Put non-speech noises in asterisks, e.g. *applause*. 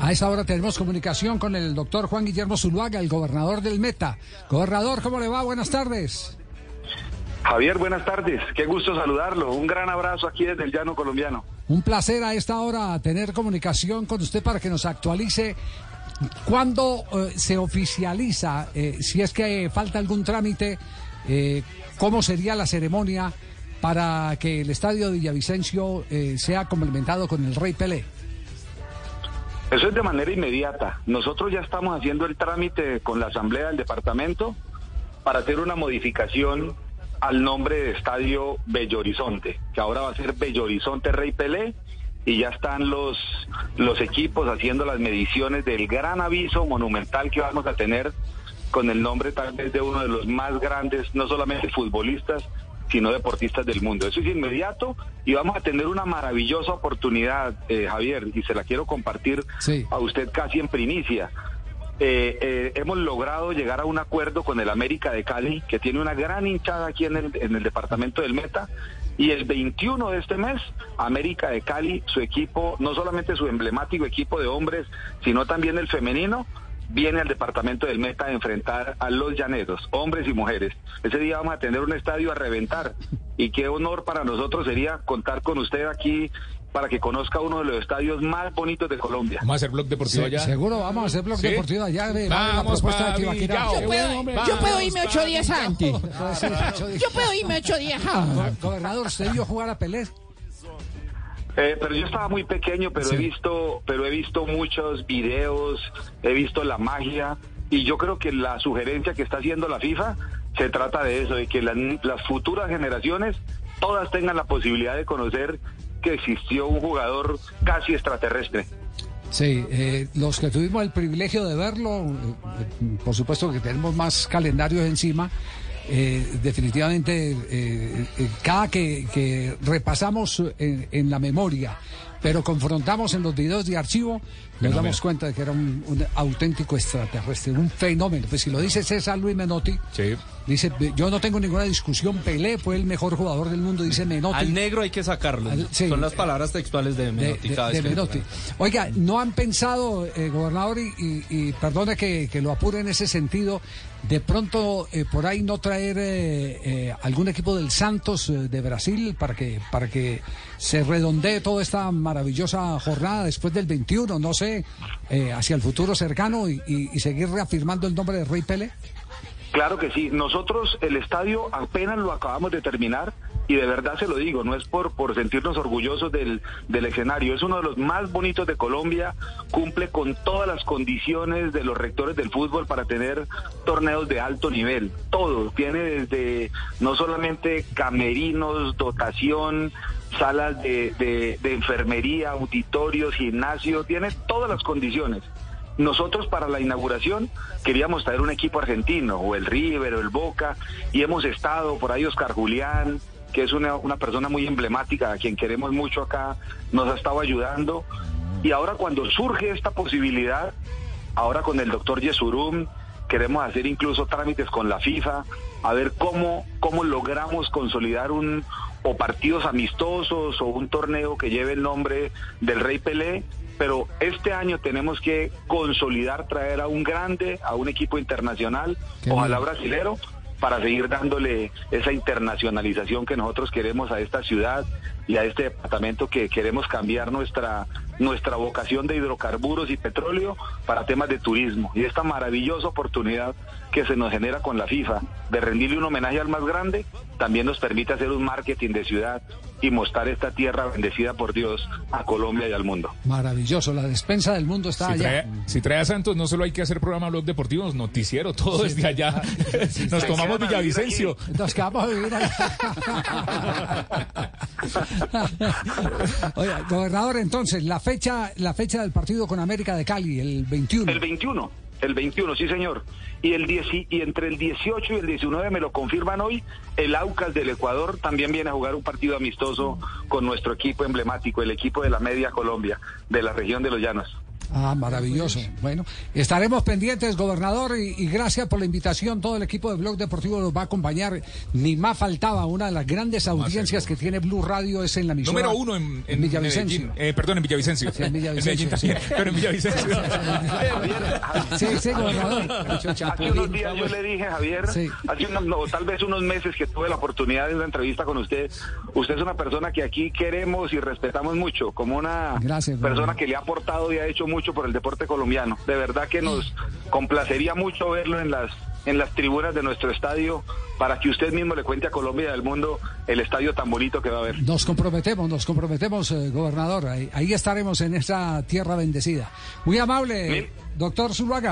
A esa hora tenemos comunicación con el doctor Juan Guillermo Zuluaga, el gobernador del Meta. Gobernador, ¿cómo le va? Buenas tardes. Javier, buenas tardes. Qué gusto saludarlo. Un gran abrazo aquí desde el llano colombiano. Un placer a esta hora tener comunicación con usted para que nos actualice cuándo eh, se oficializa, eh, si es que falta algún trámite, eh, cómo sería la ceremonia para que el estadio de Villavicencio sea complementado con el Rey Pelé. Eso es de manera inmediata. Nosotros ya estamos haciendo el trámite con la Asamblea del Departamento para hacer una modificación al nombre de Estadio Bello Horizonte, que ahora va a ser Bello Horizonte Rey Pelé, y ya están los, los equipos haciendo las mediciones del gran aviso monumental que vamos a tener con el nombre tal vez de uno de los más grandes, no solamente futbolistas, sino deportistas del mundo. Eso es inmediato y vamos a tener una maravillosa oportunidad, eh, Javier, y se la quiero compartir Sí. a usted casi en primicia. Eh, eh, hemos logrado llegar a un acuerdo con el América de Cali, que tiene una gran hinchada aquí en el, en el departamento del Meta. Y el 21 de este mes, América de Cali, su equipo, no solamente su emblemático equipo de hombres, sino también el femenino, viene al departamento del Meta a enfrentar a los llaneros, hombres y mujeres. Ese día vamos a tener un estadio a reventar y qué honor para nosotros sería contar con usted aquí para que conozca uno de los estadios más bonitos de Colombia. Vamos a hacer blog deportivo allá. seguro vamos a hacer blog ¿Sí? deportivo allá. de- vamos a la Vamos, propuesta de Yo puedo- hombre. yo puedo irme ocho días antes. Yo puedo irme ocho días antes. Gobernador, ¿usted vio jugar a Pelé? Eh, pero yo estaba muy pequeño, pero Sí. he visto, pero he visto muchos videos, he visto la magia y yo creo que la sugerencia que está haciendo la FIFA se trata de eso, de que las, las futuras generaciones todas tengan la posibilidad de conocer que existió un jugador casi extraterrestre. Sí, eh, los que tuvimos el privilegio de verlo, eh, eh, por supuesto que tenemos más calendarios encima, eh, definitivamente eh, eh, cada que, que repasamos en, en la memoria, pero confrontamos en los videos de archivo, nos damos cuenta de que era un, un auténtico extraterrestre, un fenómeno. Pues si lo dice César Luis Menotti, Sí. dice, yo no tengo ninguna discusión, Pelé fue el mejor jugador del mundo, dice Menotti. Al negro hay que sacarlo. Al- sí. Son las palabras textuales de Menotti. de- de. Oiga, ¿no han pensado, gobernador, y, y- y perdone que, que lo apure en ese sentido, de pronto eh, por ahí no traer eh, eh, algún equipo del Santos eh, de Brasil para que, para que se redondee toda esta maravillosa jornada después del 21, no sé, eh, hacia el futuro cercano y, y- y seguir reafirmando el nombre de Rey Pele? Claro que sí. Nosotros el estadio apenas lo acabamos de terminar y de verdad se lo digo, no es por, por sentirnos orgullosos del, del escenario, es uno de los más bonitos de Colombia, cumple con todas las condiciones de los rectores del fútbol para tener torneos de alto nivel, todo, tiene desde no solamente camerinos, dotación, salas de, de, de enfermería, auditorios, gimnasio, tiene todas las condiciones. Nosotros para la inauguración queríamos traer un equipo argentino, o el River, o el Boca, y hemos estado por ahí Oscar Julián, que es una, una persona muy emblemática, a quien queremos mucho acá, nos ha estado ayudando. Y ahora cuando surge esta posibilidad, ahora con el doctor Yesurum, queremos hacer incluso trámites con la FIFA, a ver cómo, cómo logramos consolidar un o partidos amistosos o un torneo que lleve el nombre del Rey Pelé, pero este año tenemos que consolidar, traer a un grande, a un equipo internacional, ojalá bien. brasilero, para seguir dándole esa internacionalización que nosotros queremos a esta ciudad y a este departamento que queremos cambiar nuestra nuestra vocación de hidrocarburos y petróleo para temas de turismo. Y esta maravillosa oportunidad que se nos genera con la FIFA de rendirle un homenaje al más grande también nos permite hacer un marketing de ciudad y mostrar esta tierra bendecida por Dios a Colombia y al mundo. Maravilloso, la despensa del mundo está Si allá. trae, si trae a Santos, no solo hay que hacer programa blog deportivo, noticiero, todo desde allá. *laughs* Nos tomamos Villavicencio. Nos quedamos a vivir allá. *laughs* Oiga, gobernador, entonces, la fecha, la fecha del partido con América de Cali, el 21. El 21, el 21, sí señor. Y, el 10 y entre el 18 y el 19 me lo confirman hoy, el Aucas del Ecuador también viene a jugar un partido amistoso con nuestro equipo emblemático, el equipo de la Media Colombia, de la región de los Llanos. Ah, maravilloso. Bueno, estaremos pendientes, gobernador, y, y gracias por la invitación. Todo el equipo de Blog Deportivo nos va a acompañar. Ni más faltaba, una de las grandes audiencias que tiene Blue Radio es en la emisora. Número uno en, en Villavicencio. Eh, perdón, en Villavicencio. Sí, en Villavicencio, Medellín sí. pero en Villavicencio. Sí, sí, gobernador. Hace unos días yo le dije, Javier, Sí. hace unos, no, tal vez unos meses que tuve la oportunidad de una entrevista con usted. Usted es una persona que aquí queremos y respetamos mucho, como una Gracias, persona que le ha aportado y ha hecho mucho por el deporte colombiano. De verdad que nos complacería mucho verlo en las en las tribunas de nuestro estadio para que usted mismo le cuente a Colombia y al mundo el estadio tan bonito que va a haber. Nos comprometemos, nos comprometemos, eh, gobernador. Ahí, ahí estaremos en esa tierra bendecida. Muy amable, doctor Zuluaga.